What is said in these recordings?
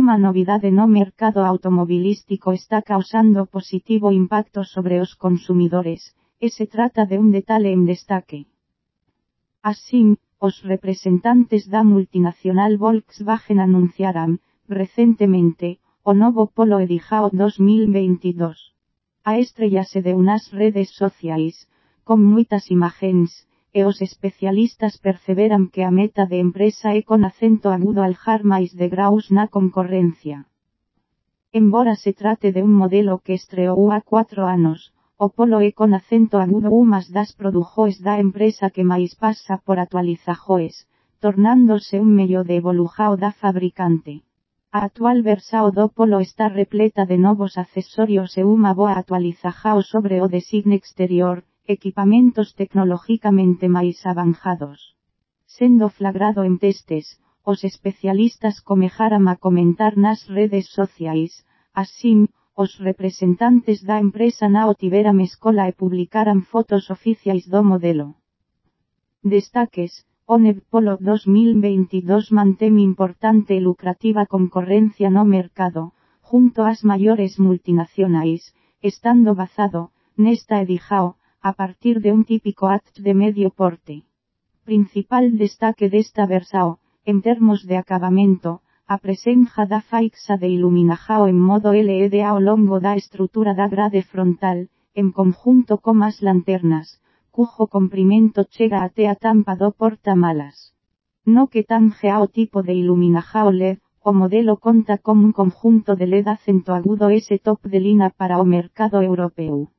Una novidade no mercado automobilístico está causando positivo impacto sobre os consumidores, e se trata de un detalhe en destaque. Así, os representantes da multinacional Volkswagen anunciaran, recentemente, o novo Polo Edijao 2022. A estrellase de unas redes sociais, con moitas imagens, e especialistas perceberan que a meta de empresa é con acento agudo aljar máis de graus na concorrencia. Embora se trate de un modelo que estreou a 4 anos, o polo é con acento agudo umas das produjoes da empresa que máis pasa por actualizajoes, tornándose un medio de evolujao da fabricante. A actual versao do polo está repleta de novos accesorios e unha boa actualizajao sobre o designe exterior, equipamentos tecnológicamente máis avanzados. Sendo flagrado en testes, os especialistas comejaram a comentar nas redes sociais, así, os representantes da empresa nao tiveram escola e publicaran fotos oficiais do modelo. Destaques, o Polo 2022 mantén importante e lucrativa concorrencia no mercado, junto ás maiores multinacionais, estando basado, nesta edijao, a partir de un típico act de medio porte. Principal destaque desta versao, en termos de acabamento, a presenja da faixa de iluminajao en modo LED ao longo da estrutura da grade frontal, en conjunto comas lanternas, cujo comprimento chega até a tampa do porta-malas. No que tange ao tipo de iluminajao LED, o modelo conta con un conjunto de LED acento agudo ese top de lina para o mercado europeo.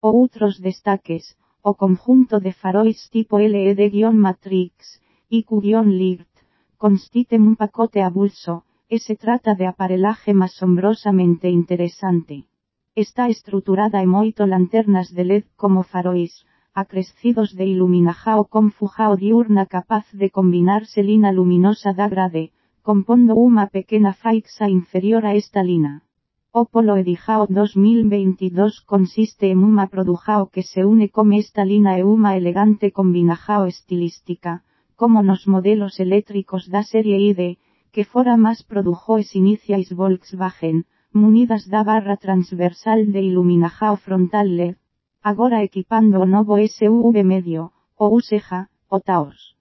Outros destaques, o conjunto de farois tipo LED-Matrix, IQ-LIRT, constiten un pacote a bulso, e se trata de aparelaje asombrosamente interesante. Está estruturada en moito lanternas de LED como farois, acrescidos de iluminajao con fujao diurna capaz de combinarse lina luminosa da grade, compondo unha pequena faixa inferior a esta lina. Opolo Edijao 2022 consiste en unha produjao que se une con esta lina e elegante combinajao estilística, como nos modelos eléctricos da serie ID, que fora máis produjoes iniciais Volkswagen, munidas da barra transversal de iluminajao frontal LED, agora equipando o novo SUV medio, o Useja, o Taos.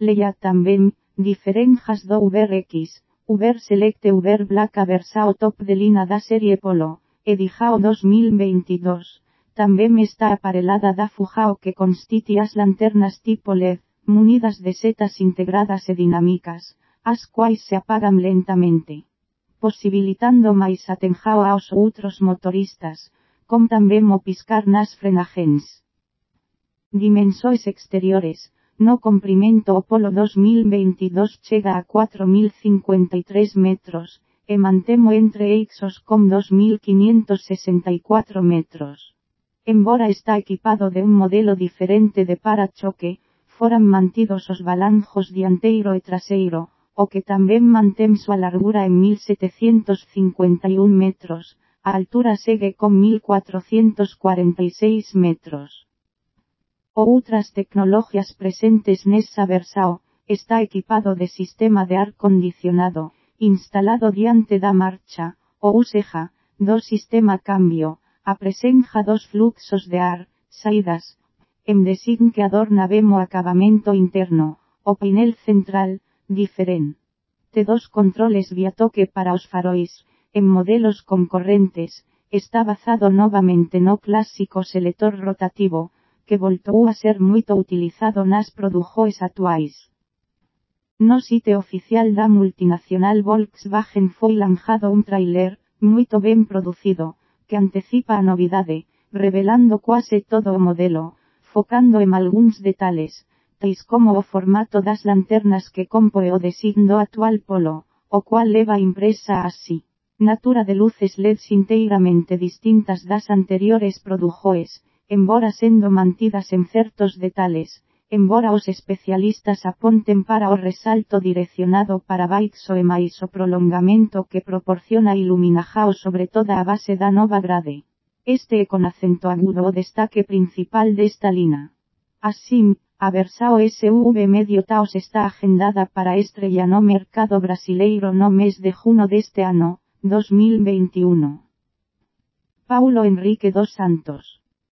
Leia tamén, diferenjas do VRX, Uber Select Uber Black Versao Top de Lina da serie Polo, Edijao 2022. También está aparelada da Fujao que constiti as lanternas tipo LED, munidas de setas integradas e dinámicas, as quais se apagan lentamente. Posibilitando máis atenjao aos outros motoristas, com tamén o piscar nas frenagens. Dimensores exteriores, no comprimento o polo 2022 chega a 4.053 metros, e mantemo entre eixos con 2.564 metros. Embora está equipado de un modelo diferente de parachoque, foran mantidos os balanjos dianteiro e traseiro, o que tamén mantén súa largura en 1751 metros, a altura segue con 1446 metros. Outras tecnologías presentes nesa versao, está equipado de sistema de ar condicionado, instalado diante da marcha, o useja, do sistema cambio, a presenja dos fluxos de ar, saídas, en design que adorna vemo acabamento interno, o painel central, diferente. Dos controles vía toque para os farois, en modelos concorrentes, está basado novamente no clásico selector rotativo, que voltou a ser moito utilizado nas produjoes actuais. No site oficial da multinacional Volkswagen foi lanjado un trailer, moito ben producido, que antecipa a novidade, revelando quase todo o modelo, focando en algúns detalles, tais como o formato das lanternas que compoe o designo actual polo, o cual leva impresa así. Natura de luces LEDs inteiramente distintas das anteriores produjoes, embora sendo mantidas en certos detalles, embora os especialistas aponten para o resalto direccionado para baixo e máis o prolongamento que proporciona iluminajao sobre toda a base da nova grade. Este é con acento agudo o destaque principal desta lina. Assim, a versao SV medio taos está agendada para estrella no mercado brasileiro no mes de junio deste ano, 2021. Paulo Enrique dos Santos